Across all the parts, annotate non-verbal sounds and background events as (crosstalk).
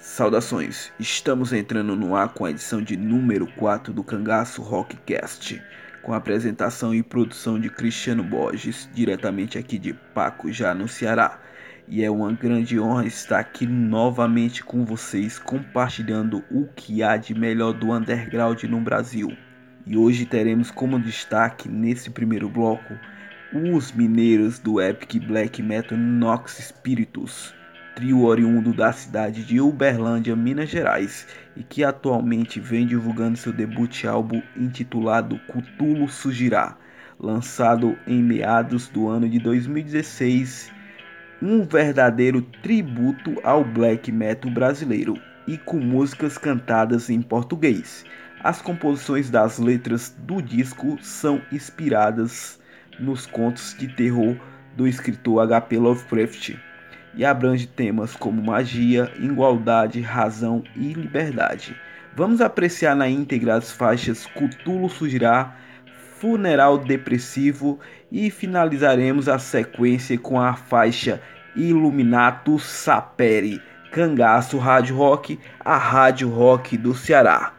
Saudações, estamos entrando no ar com a edição de número 4 do Cangaço Rockcast, com a apresentação e produção de Cristiano Borges, diretamente aqui de Paco, já no Ceará. E é uma grande honra estar aqui novamente com vocês, compartilhando o que há de melhor do underground no Brasil. E hoje teremos como destaque nesse primeiro bloco os mineiros do Epic Black Metal Nox Spiritus trio oriundo da cidade de Uberlândia, Minas Gerais, e que atualmente vem divulgando seu debut álbum intitulado Cutulo Surgirá, lançado em meados do ano de 2016, um verdadeiro tributo ao black metal brasileiro e com músicas cantadas em português. As composições das letras do disco são inspiradas nos contos de terror do escritor H.P. Lovecraft e abrange temas como magia, igualdade, razão e liberdade. Vamos apreciar na íntegra as faixas Cutulo Surgirá, Funeral Depressivo e finalizaremos a sequência com a faixa Iluminato Sapere, Cangaço Rádio Rock, a Rádio Rock do Ceará.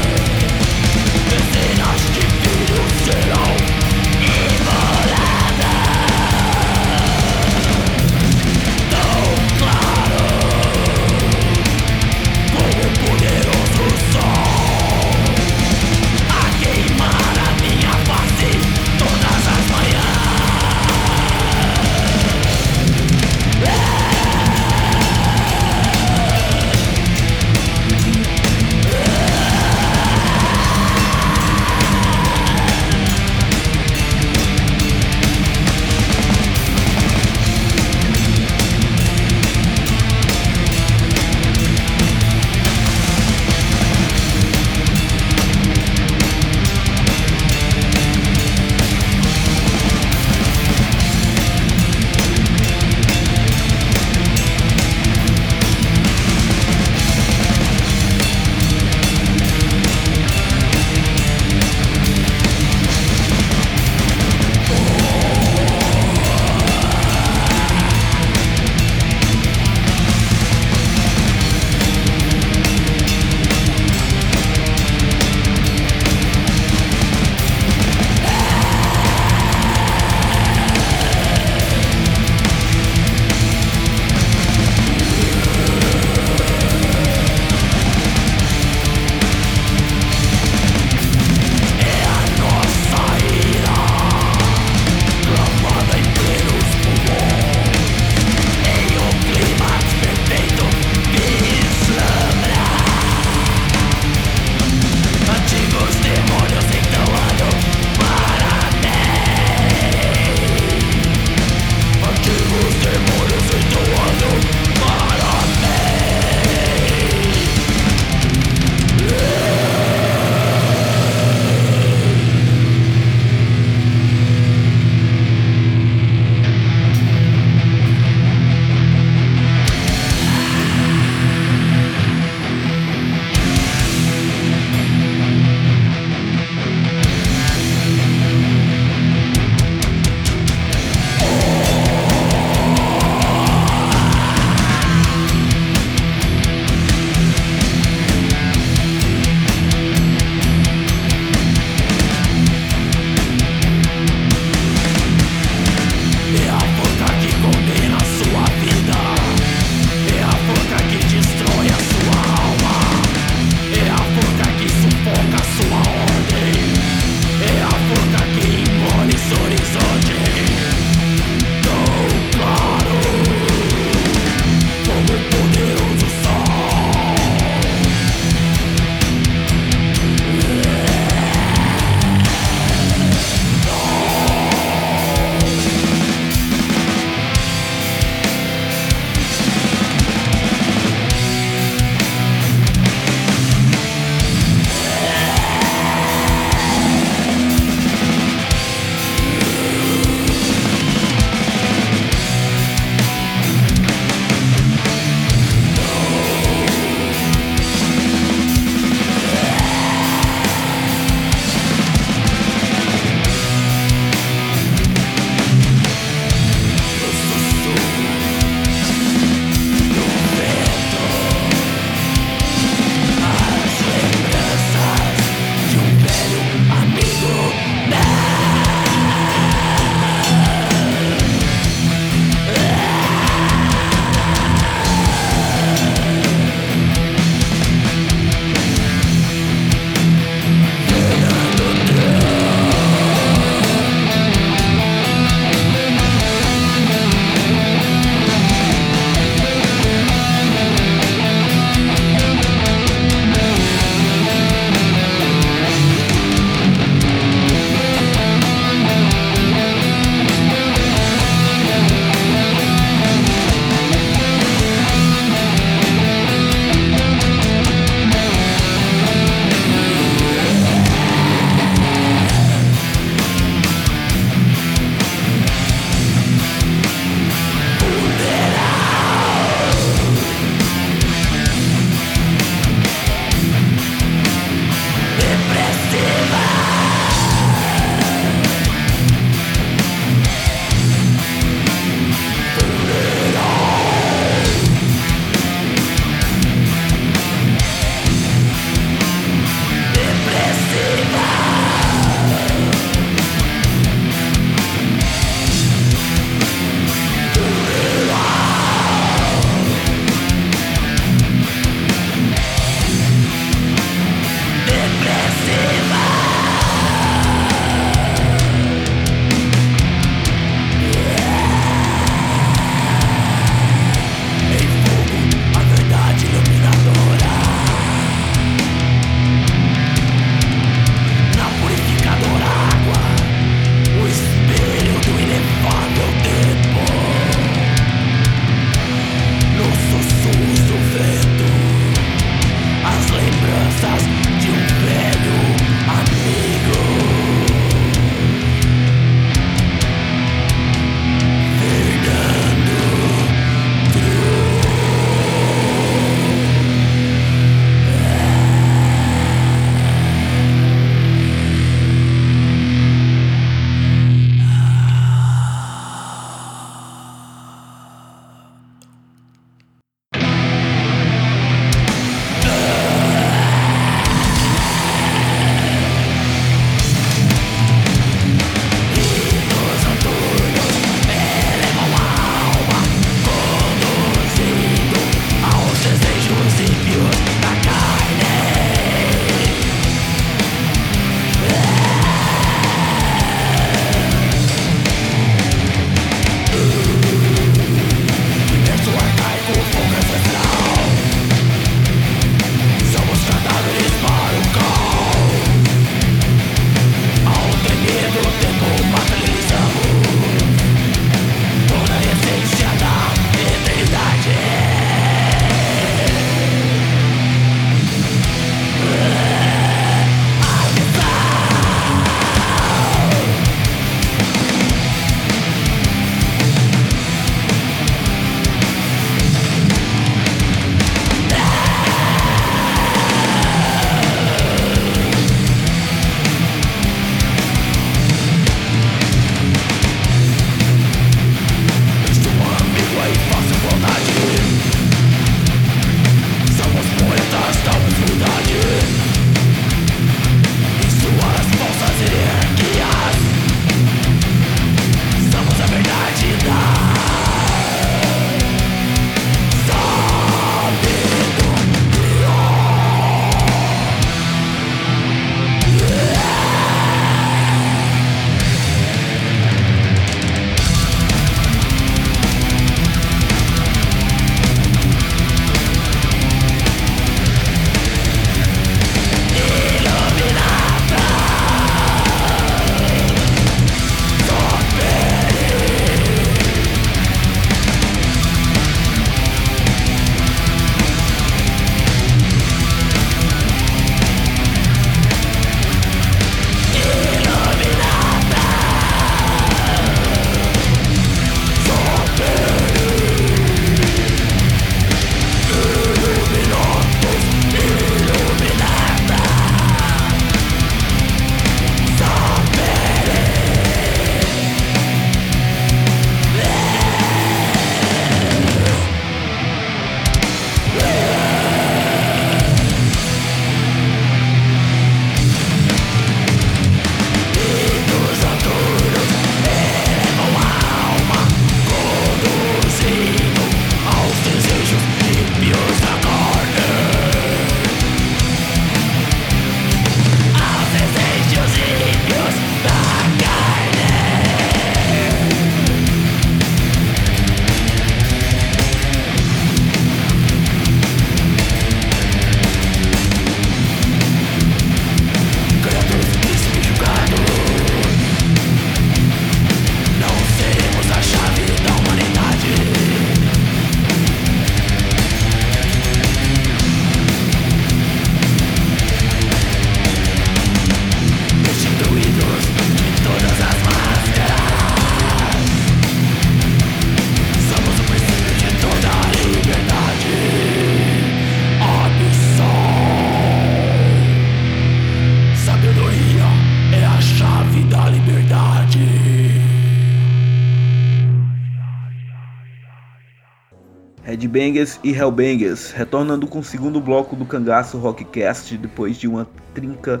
Headbangers e Hellbangers, retornando com o segundo bloco do Cangaço Rockcast depois de uma trinca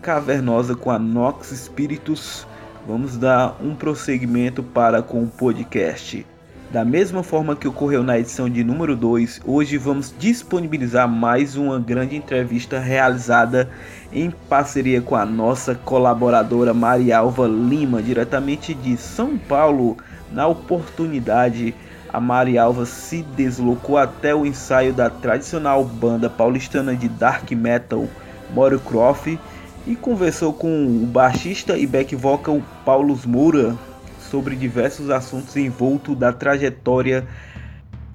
cavernosa com a Nox Spiritus. Vamos dar um prosseguimento para com o podcast. Da mesma forma que ocorreu na edição de número 2, hoje vamos disponibilizar mais uma grande entrevista realizada em parceria com a nossa colaboradora Marialva Lima, diretamente de São Paulo. Na oportunidade, a Marialva se deslocou até o ensaio da tradicional banda paulistana de dark metal Mario Croft e conversou com o baixista e back vocal Paulo Moura sobre diversos assuntos envoltos da trajetória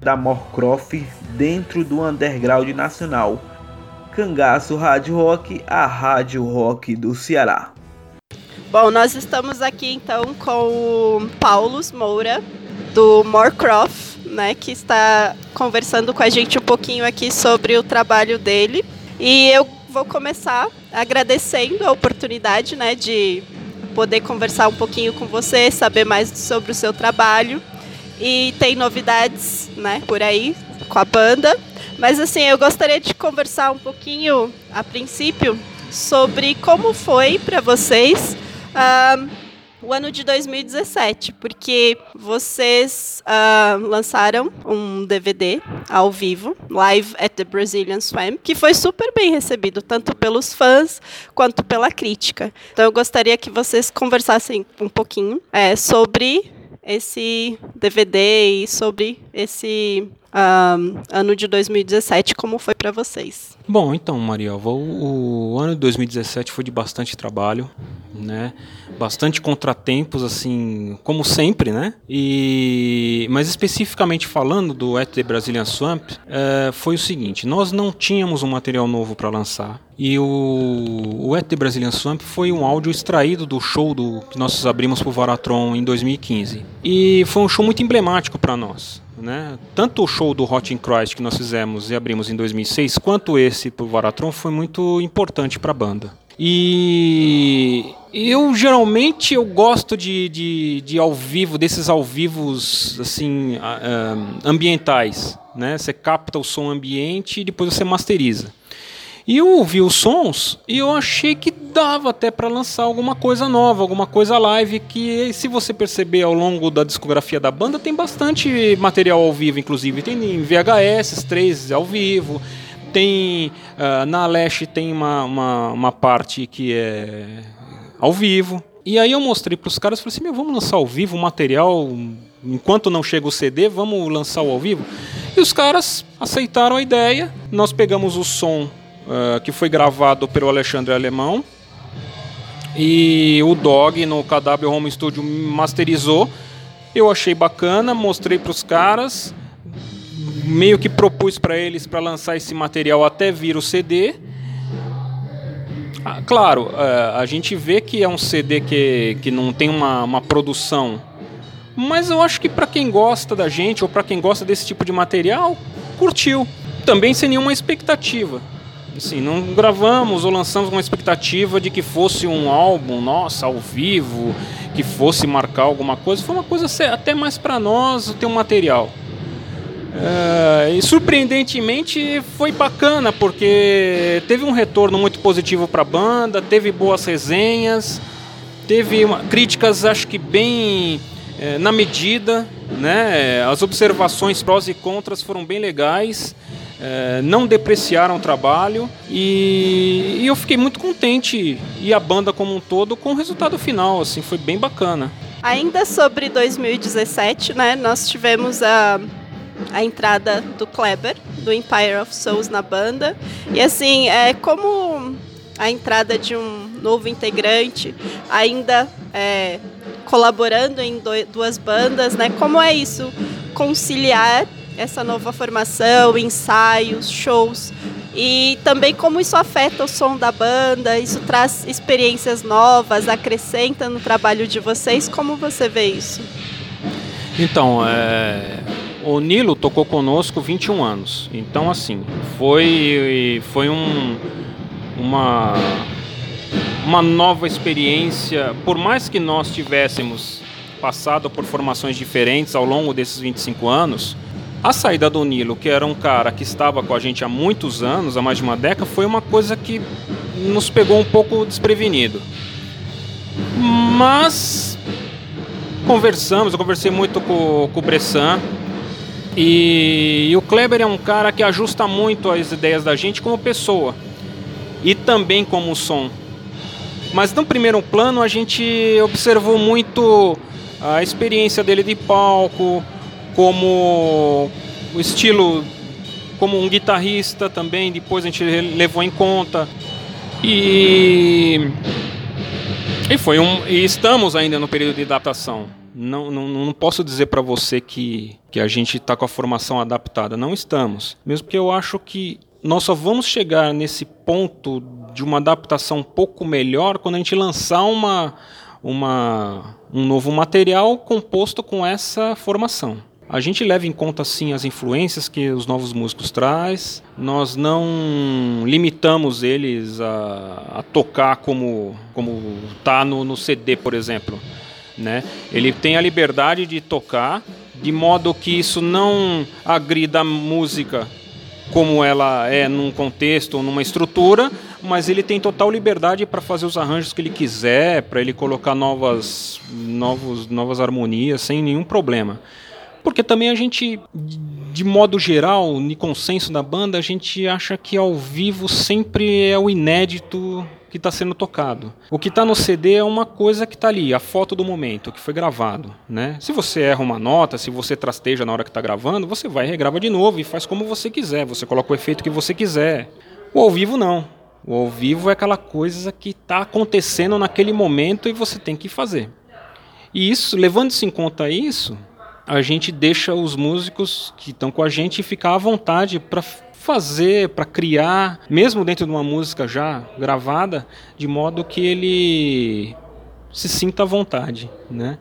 da Morcroft dentro do underground nacional. Cangaço Rádio Rock, a Rádio Rock do Ceará. Bom, nós estamos aqui então com o Paulo Moura, do Morecroft, né, que está conversando com a gente um pouquinho aqui sobre o trabalho dele. E eu vou começar agradecendo a oportunidade, né, de poder conversar um pouquinho com você, saber mais sobre o seu trabalho. E tem novidades, né, por aí com a banda. Mas assim, eu gostaria de conversar um pouquinho, a princípio, sobre como foi para vocês uh, o ano de 2017, porque vocês uh, lançaram um DVD ao vivo, Live at the Brazilian Swam, que foi super bem recebido, tanto pelos fãs quanto pela crítica. Então eu gostaria que vocês conversassem um pouquinho é, sobre esse DVD e sobre esse ano de 2017, como foi para vocês? Bom, então, Marielva, o, o, ano de 2017 foi de bastante trabalho, né? Bastante contratempos, assim, como sempre, né? E, mas especificamente falando do At the Brazilian Swamp, é, foi o seguinte: nós não tínhamos um material novo para lançar. E o, o At the Brazilian Swamp foi um áudio extraído do show do, que nós abrimos para o Varatron em 2015. E foi um show muito emblemático para nós. Né? Tanto o show do Hot in Christ que nós fizemos e abrimos em 2006, quanto esse pro Varatron foi muito importante para a banda. E eu geralmente eu gosto de, de, de, ao vivo, desses ao vivos assim ambientais, né? Você capta o som ambiente e depois você masteriza. E eu ouvi os sons e eu achei que dava até para lançar alguma coisa nova, alguma coisa live que, se você perceber ao longo da discografia da banda, tem bastante material ao vivo, inclusive. Tem em VHS, três ao vivo. Tem uh, na Leste tem uma, uma, uma, parte que é ao vivo. E aí eu mostrei para os caras, falei assim, meu, vamos lançar ao vivo o material, enquanto não chega o CD, vamos lançar o ao vivo. E os caras aceitaram a ideia. Nós pegamos o som uh, que foi gravado pelo Alexandre Alemão. E o Dog no KW Home Studio masterizou. Eu achei bacana, mostrei para os caras, meio que propus para eles para lançar esse material até vir o CD. Ah, claro, uh, a gente vê que é um CD que, que não tem uma, uma produção, mas eu acho que para quem gosta da gente ou para quem gosta desse tipo de material, curtiu. Também sem nenhuma expectativa. Assim, não gravamos ou lançamos com uma expectativa de que fosse um álbum, nossa, ao vivo, que fosse marcar alguma coisa. Foi uma coisa até mais para nós ter um material. É, e surpreendentemente foi bacana, porque teve um retorno muito positivo para a banda, teve boas resenhas, teve uma, críticas, acho que bem é, na medida, né? As observações prós e contras foram bem legais é, não depreciaram o trabalho e, e, eu fiquei muito contente e a banda como um todo com o resultado final, assim, foi bem bacana. Ainda sobre 2017, né, nós tivemos a, a entrada do Kleber, do Empire of Souls na banda e assim, é como a entrada de um novo integrante, ainda é, colaborando em do, duas bandas, né? Como é isso conciliar essa nova formação, ensaios, shows e também como isso afeta o som da banda, isso traz experiências novas, acrescenta no trabalho de vocês. Como você vê isso? Então, é, o Nilo tocou conosco 21 anos. Então, assim, foi, foi um, uma, uma nova experiência. Por mais que nós tivéssemos passado por formações diferentes ao longo desses 25 anos, A saída do Nilo, que era um cara que estava com a gente há muitos anos, há mais de uma década, foi uma coisa que nos pegou um pouco desprevenido. Mas conversamos, eu conversei muito com, com o Bressan. E, e o Kleber é um cara que ajusta muito as ideias da gente como pessoa e também como som. Mas no primeiro plano a gente observou muito a experiência dele de palco, como o estilo como um guitarrista também, depois a gente levou em conta. E e foi um. E estamos ainda no período de adaptação. Não, não, não posso dizer para você que, que a gente está com a formação adaptada. Não estamos. Mesmo porque eu acho que nós só vamos chegar nesse ponto de uma adaptação um pouco melhor quando a gente lançar uma, uma, um novo material composto com essa formação. A gente leva em conta sim as influências que os novos músicos traz. Nós não limitamos eles a, a tocar como como tá no, no CD, por exemplo. Né? Ele tem a liberdade de tocar de modo que isso não agrida a música como ela é num contexto ou numa estrutura, mas ele tem total liberdade para fazer os arranjos que ele quiser, para ele colocar novas, novos, novas harmonias sem nenhum problema. Porque também a gente, de modo geral, no consenso da banda, a gente acha que ao vivo sempre é o inédito que está sendo tocado. O que está no CD é uma coisa que está ali, a foto do momento, que foi gravado. Né? Se você erra uma nota, se você trasteja na hora que está gravando, você vai e regrava de novo e faz como você quiser, você coloca o efeito que você quiser. O ao vivo não. O ao vivo é aquela coisa que está acontecendo naquele momento e você tem que fazer. E isso, levando-se em conta isso, a gente deixa os músicos que estão com a gente ficar à vontade para fazer, para criar, mesmo dentro de uma música já gravada, de modo que ele se sinta à vontade, né?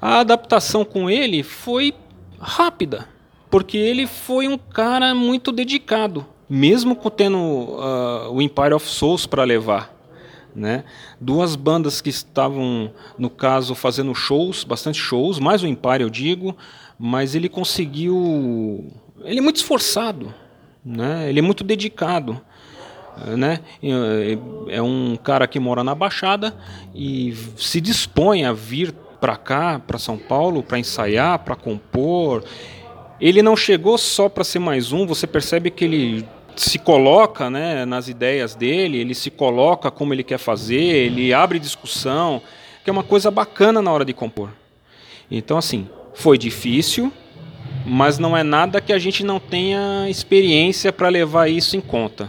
A adaptação com ele foi rápida, porque ele foi um cara muito dedicado, mesmo tendo uh, o Empire of Souls para levar. Né? Duas bandas que estavam, no caso, fazendo shows, bastante shows, mais o Empire eu digo, mas ele conseguiu. Ele é muito esforçado, né? ele é muito dedicado. Né? É um cara que mora na Baixada e se dispõe a vir para cá, para São Paulo, para ensaiar, para compor. Ele não chegou só para ser mais um, você percebe que ele se coloca né, nas ideias dele, ele se coloca como ele quer fazer, ele abre discussão, que é uma coisa bacana na hora de compor. Então, assim, foi difícil, mas não é nada que a gente não tenha experiência para levar isso em conta.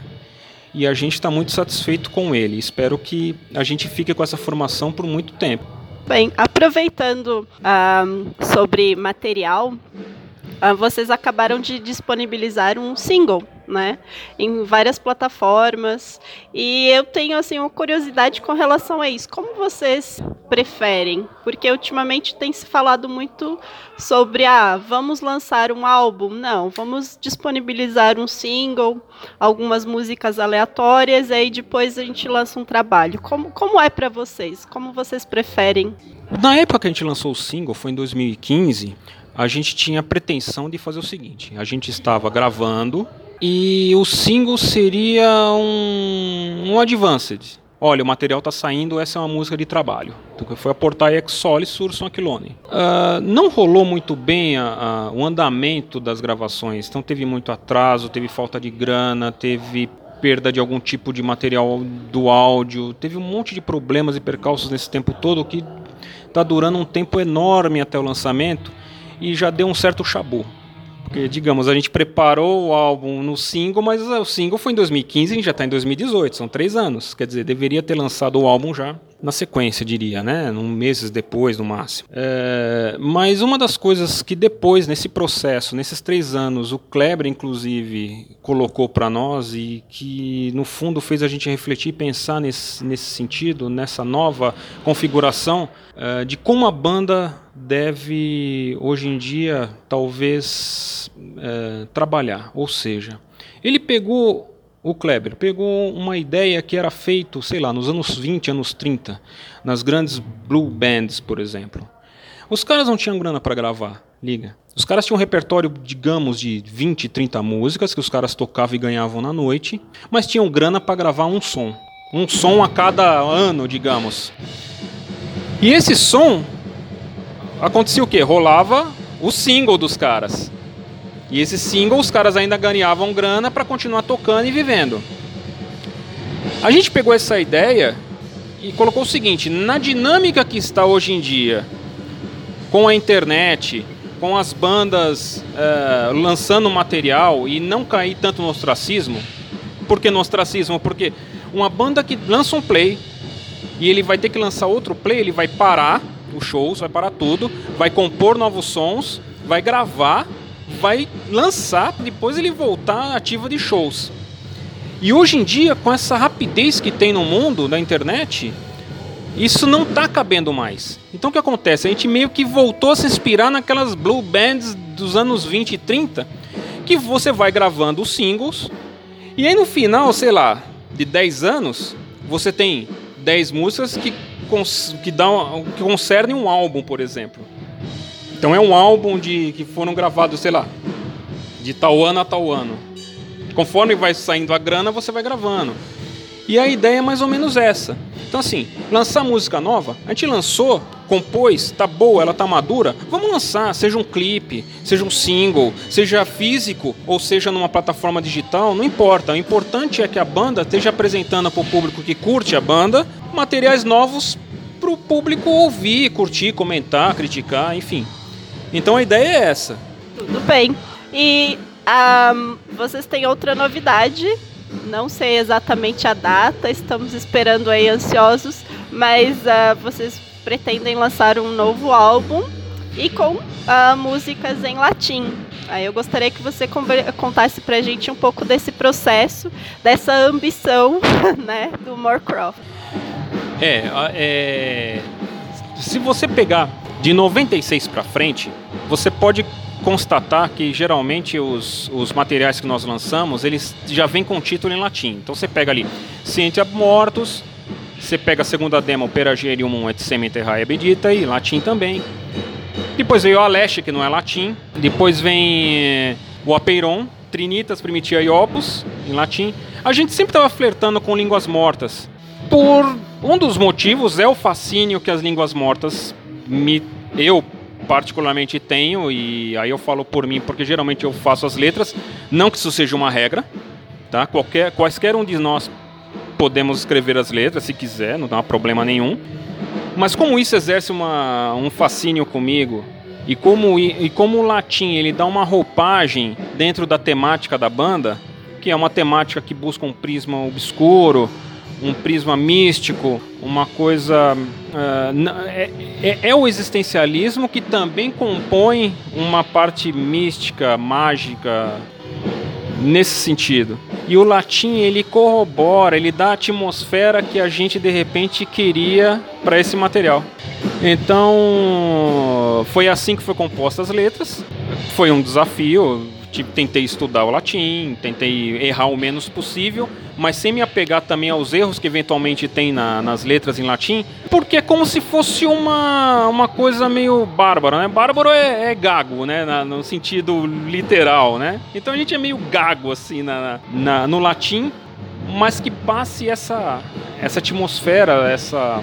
E a gente está muito satisfeito com ele. Espero que a gente fique com essa formação por muito tempo. Bem, aproveitando uh, sobre material, uh, vocês acabaram de disponibilizar um single né? Em várias plataformas. E eu tenho assim uma curiosidade com relação a isso. Como vocês preferem? Porque ultimamente tem se falado muito sobre ah, vamos lançar um álbum. Não, vamos disponibilizar um single, algumas músicas aleatórias e aí depois a gente lança um trabalho. Como, como é para vocês? Como vocês preferem? Na época que a gente lançou o single, foi em 2015, a gente tinha a pretensão de fazer o seguinte: a gente estava gravando e o single seria um, um advanced. Olha, o material está saindo, essa é uma música de trabalho. Então, foi aportar Ex Soli Surson Aquilone. Uh, não rolou muito bem a, a, o andamento das gravações, então teve muito atraso, teve falta de grana, teve perda de algum tipo de material do áudio, teve um monte de problemas e percalços nesse tempo todo que está durando um tempo enorme até o lançamento e já deu um certo chabu. Porque, digamos, a gente preparou o álbum no single, mas o single foi em 2015 e a gente já está em 2018, são três anos. Quer dizer, deveria ter lançado o álbum já na sequência, diria, né? Um meses depois, no máximo. É, mas uma das coisas que depois, nesse processo, nesses três anos, o Kleber, inclusive, colocou para nós e que, no fundo, fez a gente refletir e pensar nesse, nesse sentido, nessa nova configuração, é, de como a banda deve, hoje em dia, talvez é, trabalhar. Ou seja, ele pegou, o Kleber, pegou uma ideia que era feito, sei lá, nos anos 20, anos 30, nas grandes blue bands, por exemplo. Os caras não tinham grana para gravar. liga. Os caras tinham um repertório, digamos, de 20, 30 músicas que os caras tocavam e ganhavam na noite, mas tinham grana para gravar um som. Um som a cada ano, digamos. E esse som acontecia o quê? Rolava o single dos caras. E esse single os caras ainda ganhavam grana para continuar tocando e vivendo. A gente pegou essa ideia e colocou o seguinte: na dinâmica que está hoje em dia, com a internet, com as bandas uh, lançando material e não cair tanto no ostracismo. Por que no ostracismo? Porque uma banda que lança um play e ele vai ter que lançar outro play, ele vai parar os shows, vai parar tudo, vai compor novos sons, vai gravar, vai lançar, depois ele voltar ativa de shows. E hoje em dia, com essa rapidez que tem no mundo da internet, isso não está cabendo mais. Então o que acontece? A gente meio que voltou a se inspirar naquelas blue bands dos anos 20 e 30, que você vai gravando os singles, e aí no final, sei lá, de 10 anos, você tem 10 músicas que, que, dão, que concernem um álbum, por exemplo. Então é um álbum de que foram gravados, sei lá, de tal ano a tal ano. Conforme vai saindo a grana, você vai gravando. E a ideia é mais ou menos essa. Então, assim, lançar música nova, a gente lançou, compôs, tá boa, ela tá madura, vamos lançar, seja um clipe, seja um single, seja físico ou seja numa plataforma digital, não importa. O importante é que a banda esteja apresentando para o público que curte a banda materiais novos para o público ouvir, curtir, comentar, criticar, enfim. Então a ideia é essa. Tudo bem. E um, vocês têm outra novidade não sei exatamente a data, estamos esperando aí ansiosos, mas uh, vocês pretendem lançar um novo álbum e com uh, músicas em latim. Aí eu gostaria que você contasse pra gente um pouco desse processo, dessa ambição, (laughs) né, do Morecroft. É, é, se você pegar de 96 para frente, você pode constatar que geralmente os, os materiais que nós lançamos, eles já vêm com título em latim. Então você pega ali Cientia Mortos, você pega a segunda demo Peragerium et Sementerrae Bedita e latim também. Depois veio o Aleste, que não é latim. Depois vem eh, o Apeiron, Trinitas Primitia e Opus, em latim. A gente sempre estava flertando com línguas mortas. Por um dos motivos é o fascínio que as línguas mortas me eu particularmente tenho, e aí eu falo por mim porque geralmente eu faço as letras, não que isso seja uma regra, tá? Qualquer, quaisquer um de nós podemos escrever as letras se quiser, não dá problema nenhum. Mas como isso exerce uma, um fascínio comigo, e como, e, como o latim ele dá uma roupagem dentro da temática da banda, que é uma temática que busca um prisma obscuro, um prisma místico, uma coisa. Uh, é, é, é, o existencialismo que também compõe uma parte mística, mágica, nesse sentido. E o latim ele corrobora, ele dá a atmosfera que a gente de repente queria para esse material. Então foi assim que foi composta as letras. Foi um desafio tipo, tentei estudar o latim, tentei errar o menos possível, mas sem me apegar também aos erros que eventualmente tem na, nas letras em latim, porque é como se fosse uma, uma coisa meio bárbara, né? Bárbaro é, é gago, né? Na, no sentido literal, né? Então a gente é meio gago, assim, na, na, no latim, mas que passe essa, essa atmosfera, essa,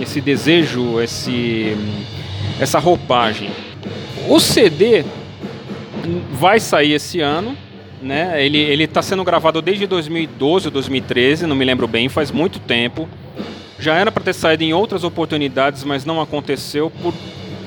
esse desejo, esse, essa roupagem. O CD vai sair esse ano. Né? Ele ele está sendo gravado desde 2012 ou 2013, não me lembro bem, faz muito tempo. Já era para ter saído em outras oportunidades, mas não aconteceu por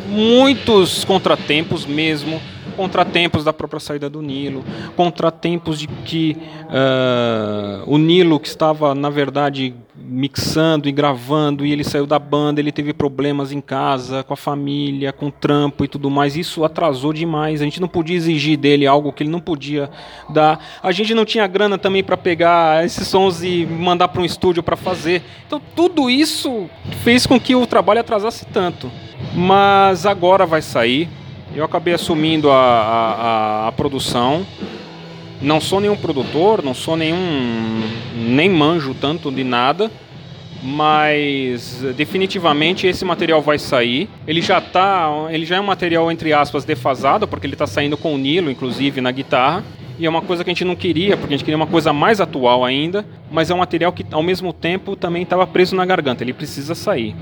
muitos contratempos mesmo contratempos da própria saída do Nilo, contratempos de que uh, o Nilo, que estava, na verdade, mixando e gravando, e ele saiu da banda, ele teve problemas em casa, com a família, com o trampo e tudo mais. Isso atrasou demais. A gente não podia exigir dele algo que ele não podia dar. A gente não tinha grana também para pegar esses sons e mandar para um estúdio para fazer. Então, tudo isso fez com que o trabalho atrasasse tanto. Mas agora vai sair eu acabei assumindo a, a, a, produção. Não sou nenhum produtor, não sou nenhum. nem manjo tanto de nada. mas definitivamente esse material vai sair. Ele já tá, ele já é um material entre aspas defasado, porque ele está saindo com o Nilo, inclusive na guitarra. E é uma coisa que a gente não queria, porque a gente queria uma coisa mais atual ainda, mas é um material que ao mesmo tempo também estava preso na garganta, ele precisa sair.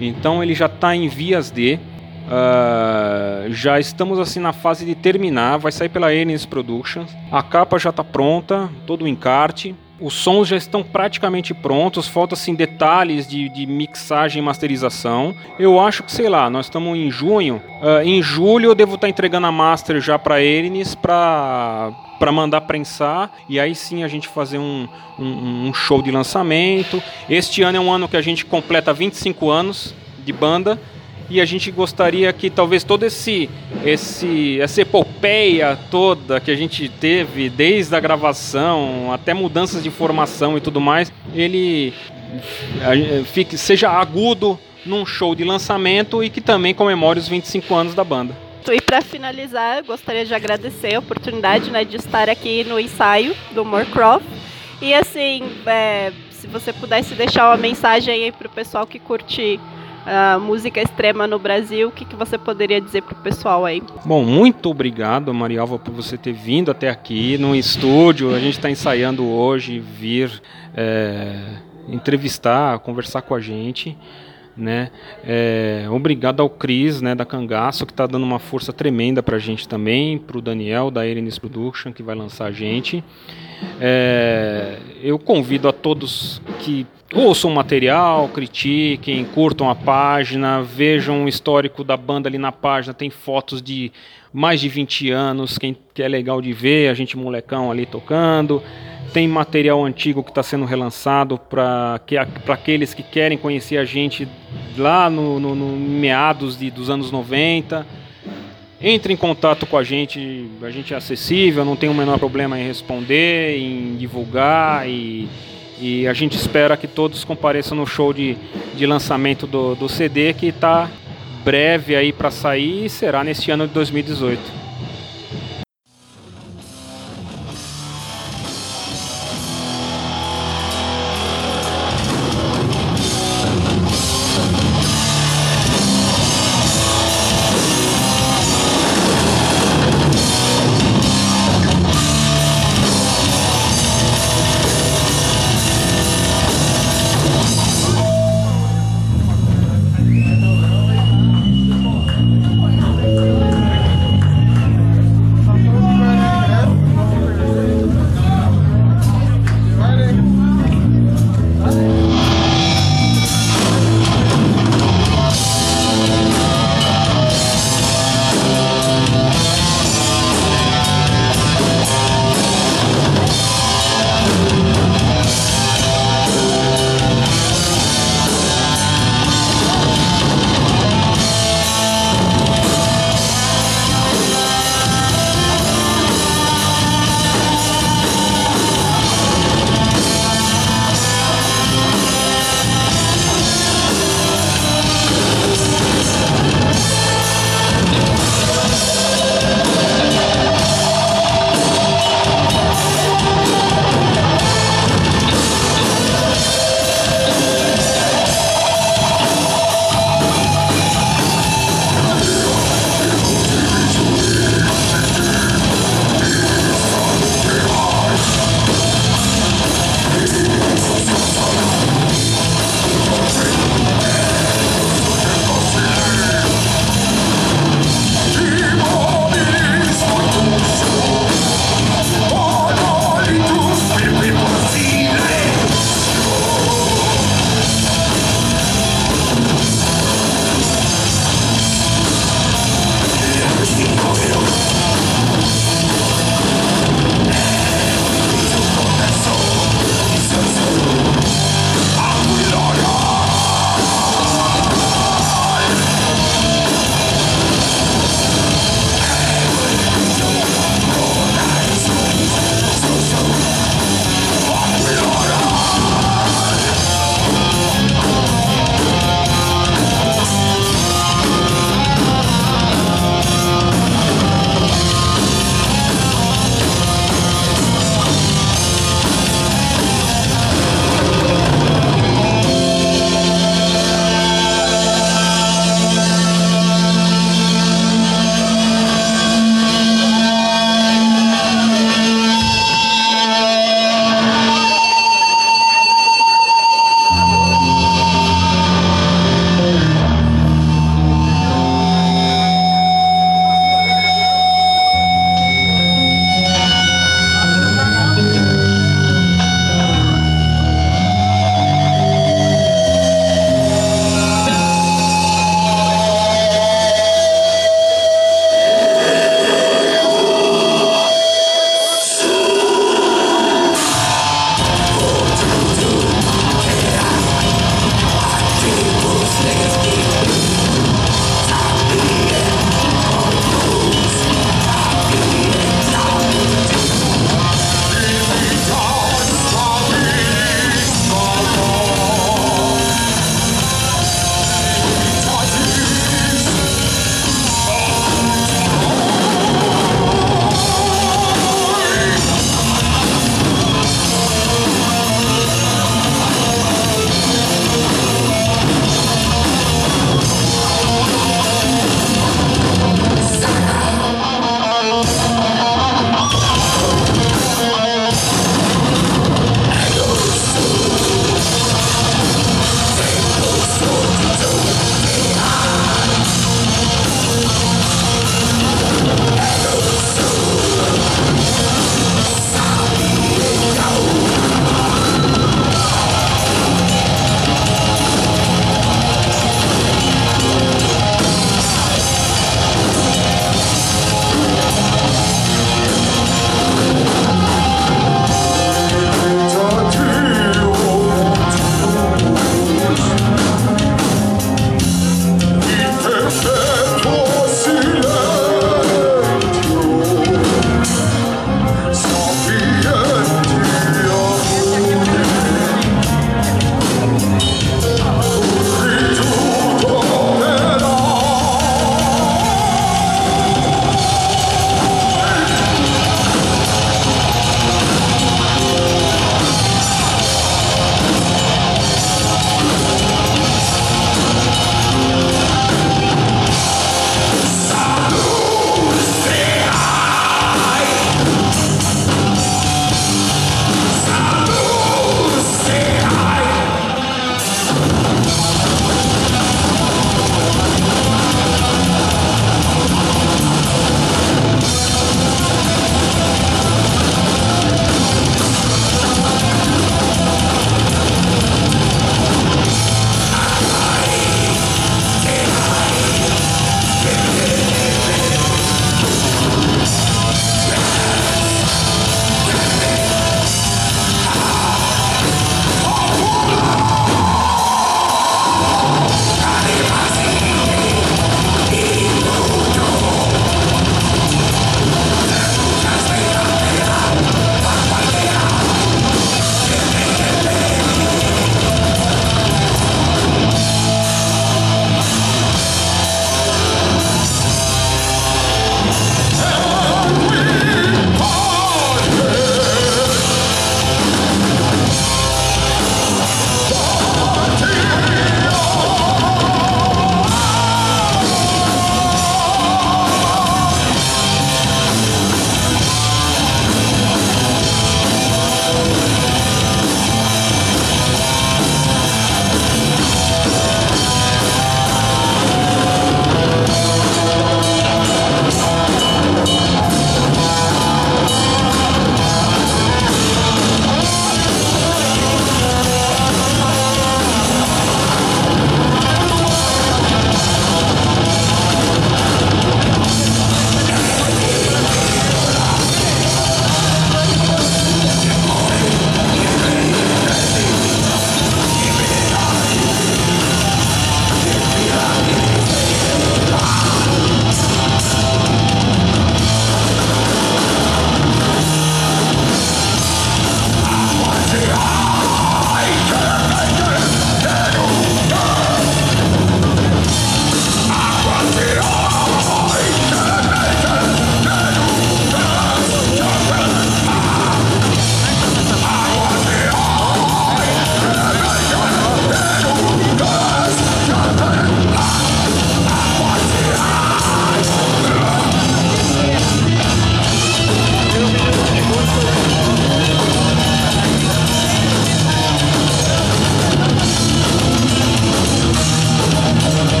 Então ele já está em vias de. Uh, já estamos assim na fase de terminar, vai sair pela Enes Productions. A capa já está pronta, todo o encarte. Os sons já estão praticamente prontos, faltam assim detalhes de, de, mixagem e masterização. Eu acho que, sei lá, nós estamos em junho. Uh, em julho eu devo estar tá entregando a master já para Enes para para mandar prensar e aí sim a gente fazer um, um, um, show de lançamento. Este ano é um ano que a gente completa 25 anos de banda e a gente gostaria que talvez todo esse esse essa epopeia toda que a gente teve desde a gravação até mudanças de formação e tudo mais, ele fique seja agudo num show de lançamento e que também comemore os 25 anos da banda. E para finalizar, gostaria de agradecer a oportunidade né, de estar aqui no ensaio do Moorcroft. E assim, é, se você pudesse deixar uma mensagem aí para o pessoal que curte uh, música extrema no Brasil, o que, que você poderia dizer para o pessoal aí? Bom, muito obrigado, Marialva, por você ter vindo até aqui no estúdio. A gente está ensaiando hoje vir é, entrevistar, conversar com a gente. Né? É, obrigado ao Cris, né, da Cangaço, que está dando uma força tremenda para a gente também, para o Daniel da Erenis Production, que vai lançar a gente. É, eu convido a todos que ouçam o material, critiquem, curtam a página, vejam o histórico da banda ali na página, tem fotos de mais de 20 anos, quem que é legal de ver, a gente molecão ali tocando tem material antigo que está sendo relançado para que, aqueles que querem conhecer a gente lá no, no, no, meados de, dos anos 90. Entre em contato com a gente, a gente é acessível, não tem o menor problema em responder, em divulgar e, e a gente espera que todos compareçam no show de, de lançamento do, do CD que está breve aí para sair e será neste ano de 2018.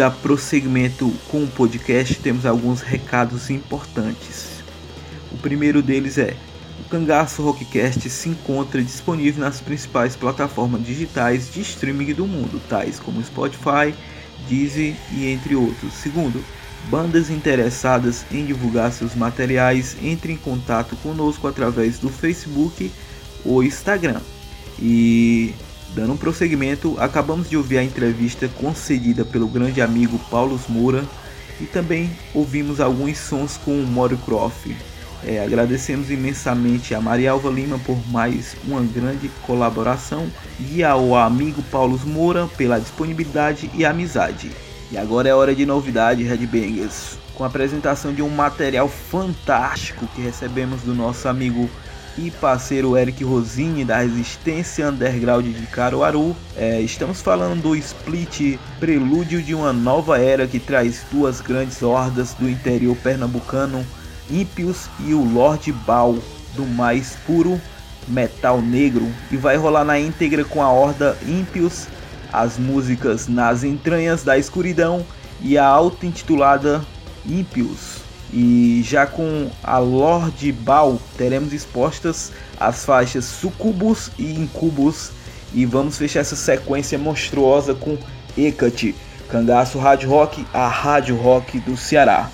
Dar prosseguimento com o podcast, temos alguns recados importantes. O primeiro deles é: o Cangaço Rockcast se encontra disponível nas principais plataformas digitais de streaming do mundo, tais como Spotify, Deezer e entre outros. Segundo, bandas interessadas em divulgar seus materiais entrem em contato conosco através do Facebook ou Instagram. E dando um prosseguimento, acabamos de ouvir a entrevista concedida pelo grande amigo Paulo Moura e também ouvimos alguns sons com o Mario Croft. É, agradecemos imensamente a Maria Alva Lima por mais uma grande colaboração e ao amigo Paulo Moura pela disponibilidade e amizade. E agora é hora de novidade, Redbangers, com a apresentação de um material fantástico que recebemos do nosso amigo e parceiro Eric Rosini da Resistência Underground de Caruaru. É, estamos falando do split Prelúdio de uma Nova Era que traz duas grandes hordas do interior pernambucano, Ímpios e o Lord Baal, do mais puro metal negro, e vai rolar na íntegra com a horda Ímpios, as músicas Nas Entranhas da Escuridão e a auto-intitulada Ímpios. E já com a Lord Ball teremos expostas as faixas Sucubus e Incubus. E vamos fechar essa sequência monstruosa com Hecate, Cangaço Rádio Rock, a Rádio Rock do Ceará.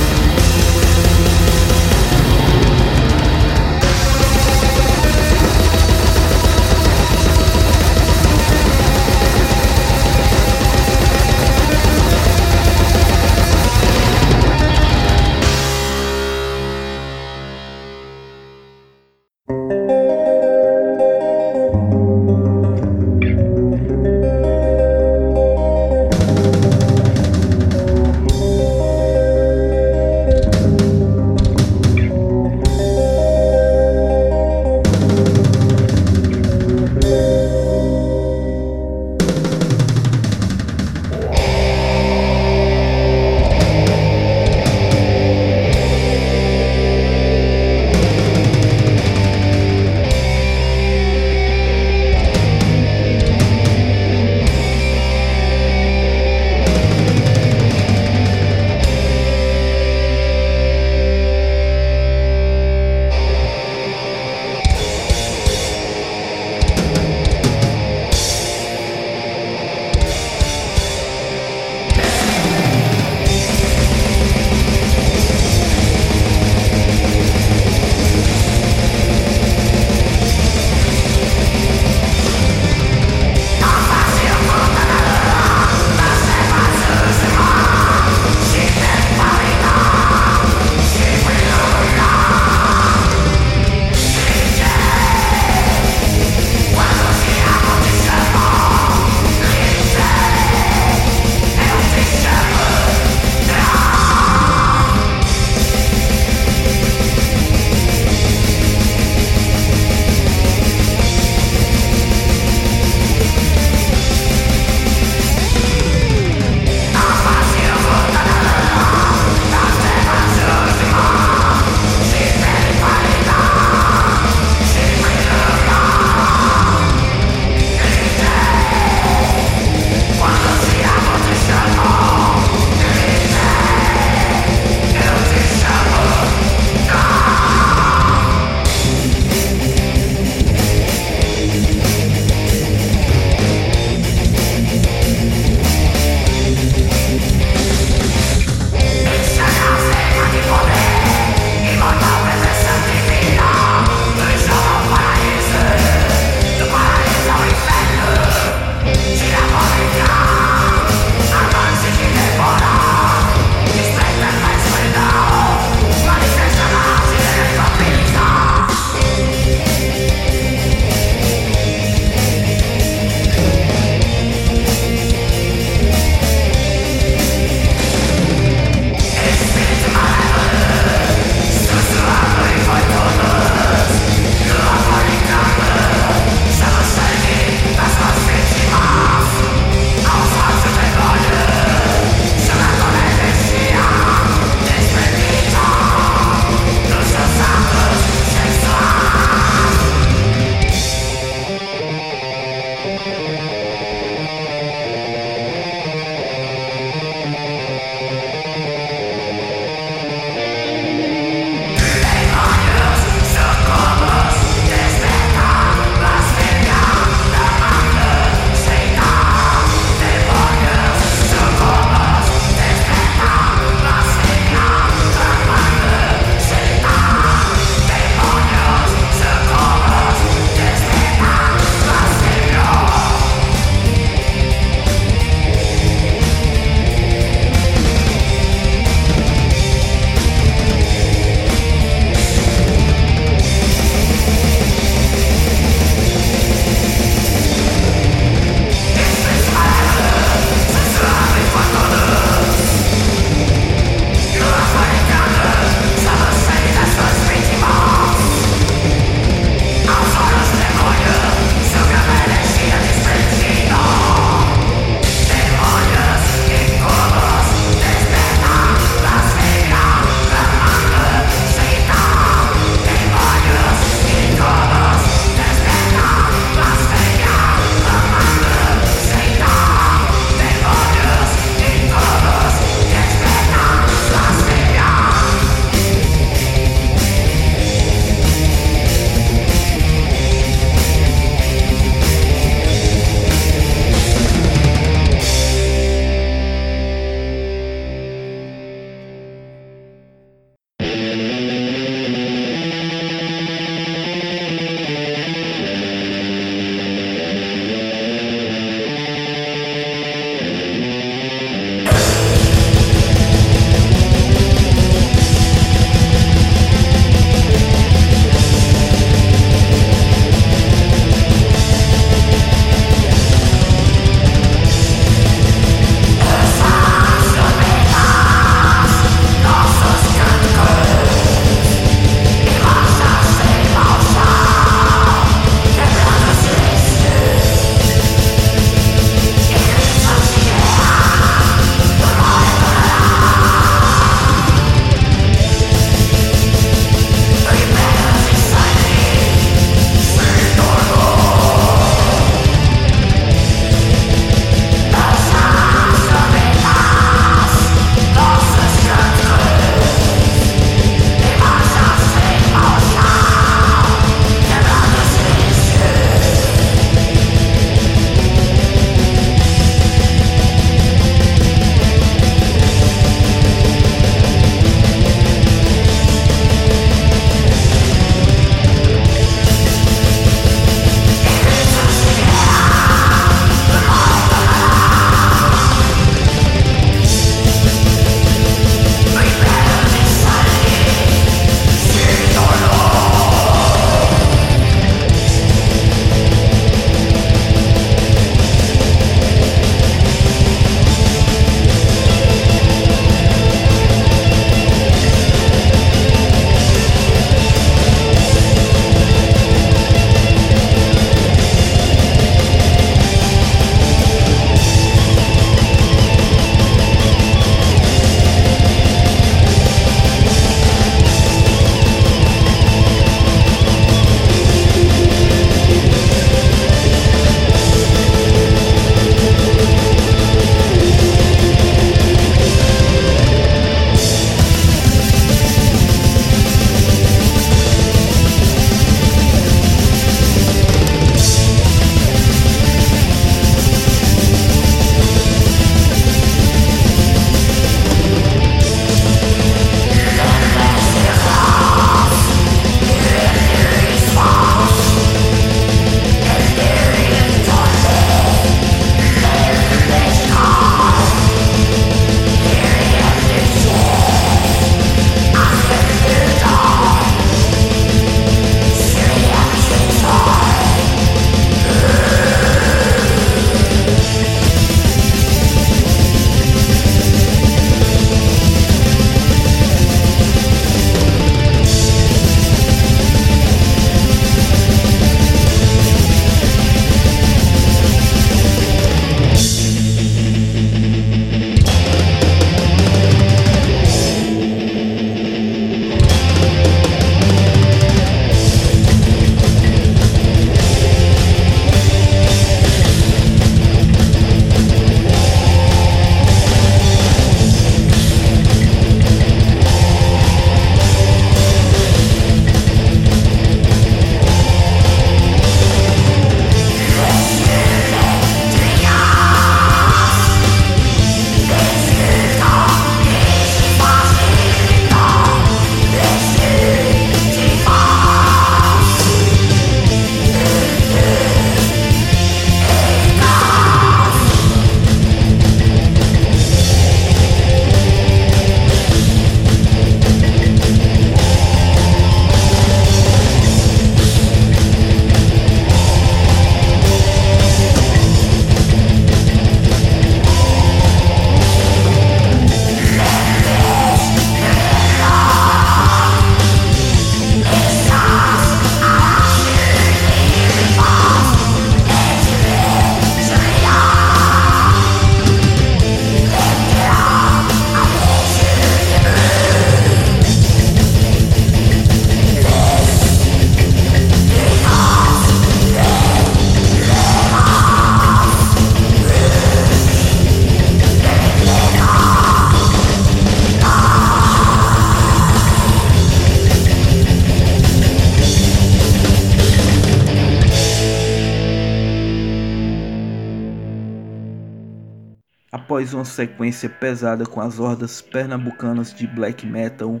Sequência pesada com as hordas pernambucanas de black metal,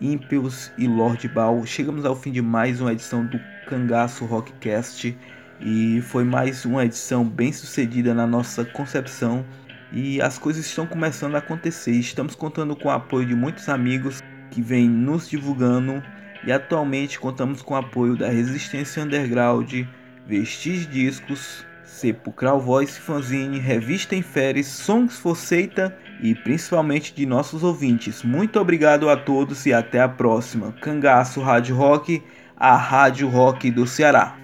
Impius e Lord Ball, chegamos ao fim de mais uma edição do Cangaço Rockcast e foi mais uma edição bem sucedida na nossa concepção e as coisas estão começando a acontecer. Estamos contando com o apoio de muitos amigos que vêm nos divulgando e atualmente contamos com o apoio da Resistência Underground, Vestige Discos, Sepulcral Voice Fanzine, Revista Inferes, Songs Forceita e principalmente de nossos ouvintes. Muito obrigado a todos e até a próxima. Cangaço Rádio Rock, a Rádio Rock do Ceará.